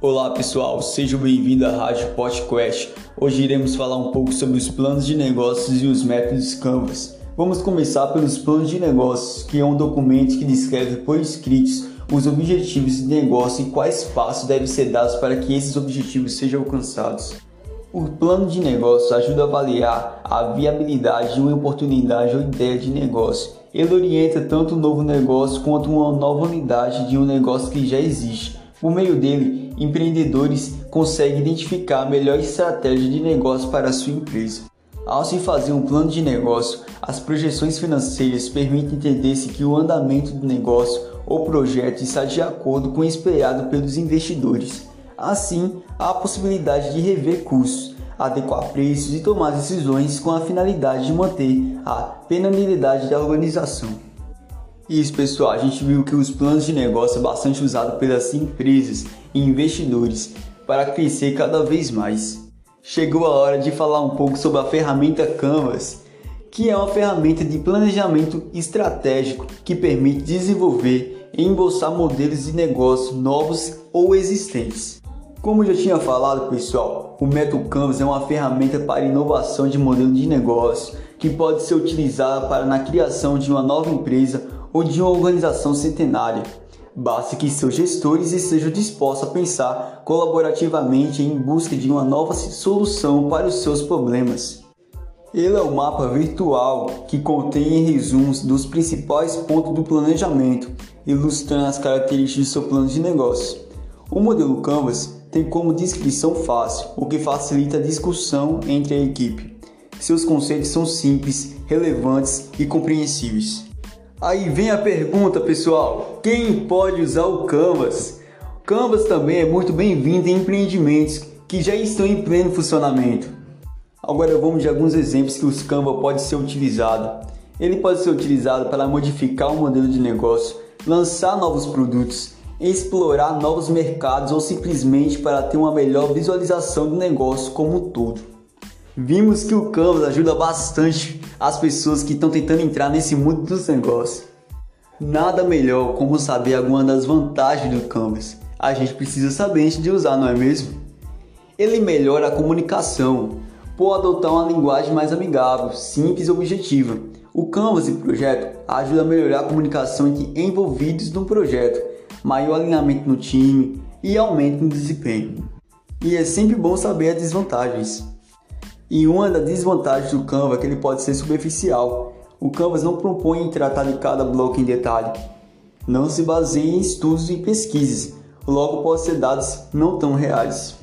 Olá pessoal, sejam bem-vindos à Rádio Podcast. Hoje iremos falar um pouco sobre os planos de negócios e os métodos Canvas. Vamos começar pelos planos de negócios, que é um documento que descreve por escritos os objetivos de negócio e quais passos devem ser dados para que esses objetivos sejam alcançados. O plano de negócio ajuda a avaliar a viabilidade de uma oportunidade ou ideia de negócio. Ele orienta tanto o novo negócio quanto uma nova unidade de um negócio que já existe por meio dele, empreendedores conseguem identificar a melhor estratégia de negócio para a sua empresa. Ao se fazer um plano de negócio, as projeções financeiras permitem entender se que o andamento do negócio ou projeto está de acordo com o esperado pelos investidores. Assim, há a possibilidade de rever custos, adequar preços e tomar decisões com a finalidade de manter a penalidade da organização. Isso, pessoal, a gente viu que os planos de negócio é bastante usado pelas empresas e investidores para crescer cada vez mais. Chegou a hora de falar um pouco sobre a ferramenta Canvas, que é uma ferramenta de planejamento estratégico que permite desenvolver e embolsar modelos de negócio novos ou existentes. Como já tinha falado, pessoal, o método Canvas é uma ferramenta para inovação de modelo de negócio que pode ser utilizada para na criação de uma nova empresa ou de uma organização centenária. Basta que seus gestores estejam dispostos a pensar colaborativamente em busca de uma nova solução para os seus problemas. Ele é o mapa virtual que contém resumos dos principais pontos do planejamento, ilustrando as características do seu plano de negócio. O modelo Canvas tem como descrição fácil, o que facilita a discussão entre a equipe. Seus conceitos são simples, relevantes e compreensíveis. Aí vem a pergunta, pessoal: quem pode usar o Canvas? O Canvas também é muito bem-vindo em empreendimentos que já estão em pleno funcionamento. Agora vamos de alguns exemplos que o Canva pode ser utilizado. Ele pode ser utilizado para modificar o modelo de negócio, lançar novos produtos, explorar novos mercados ou simplesmente para ter uma melhor visualização do negócio como um todo. Vimos que o Canvas ajuda bastante as pessoas que estão tentando entrar nesse mundo dos negócios. Nada melhor como saber alguma das vantagens do Canvas. A gente precisa saber antes de usar, não é mesmo? Ele melhora a comunicação, por adotar uma linguagem mais amigável, simples e objetiva. O Canvas e projeto ajuda a melhorar a comunicação entre envolvidos no projeto, maior alinhamento no time e aumento no desempenho. E é sempre bom saber as desvantagens. E uma das desvantagens do Canva é que ele pode ser superficial. O Canvas não propõe tratar de cada bloco em detalhe. Não se baseia em estudos e pesquisas, logo pode ser dados não tão reais.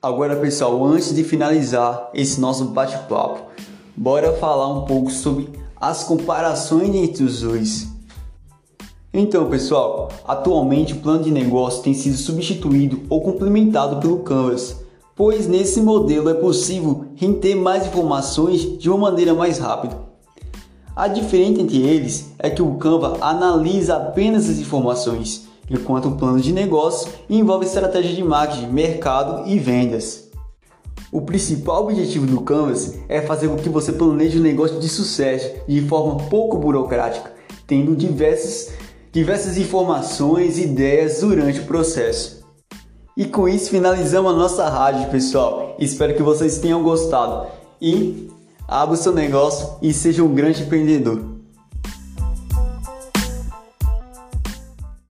Agora pessoal, antes de finalizar esse nosso bate-papo, bora falar um pouco sobre as comparações entre os dois. Então, pessoal, atualmente o plano de negócio tem sido substituído ou complementado pelo Canvas pois nesse modelo é possível reter mais informações de uma maneira mais rápida. A diferença entre eles é que o Canva analisa apenas as informações, enquanto o plano de negócio envolve estratégia de marketing, mercado e vendas. O principal objetivo do Canvas é fazer com que você planeje um negócio de sucesso de forma pouco burocrática, tendo diversas, diversas informações e ideias durante o processo. E com isso finalizamos a nossa rádio, pessoal. Espero que vocês tenham gostado. E abra o seu negócio e seja um grande empreendedor.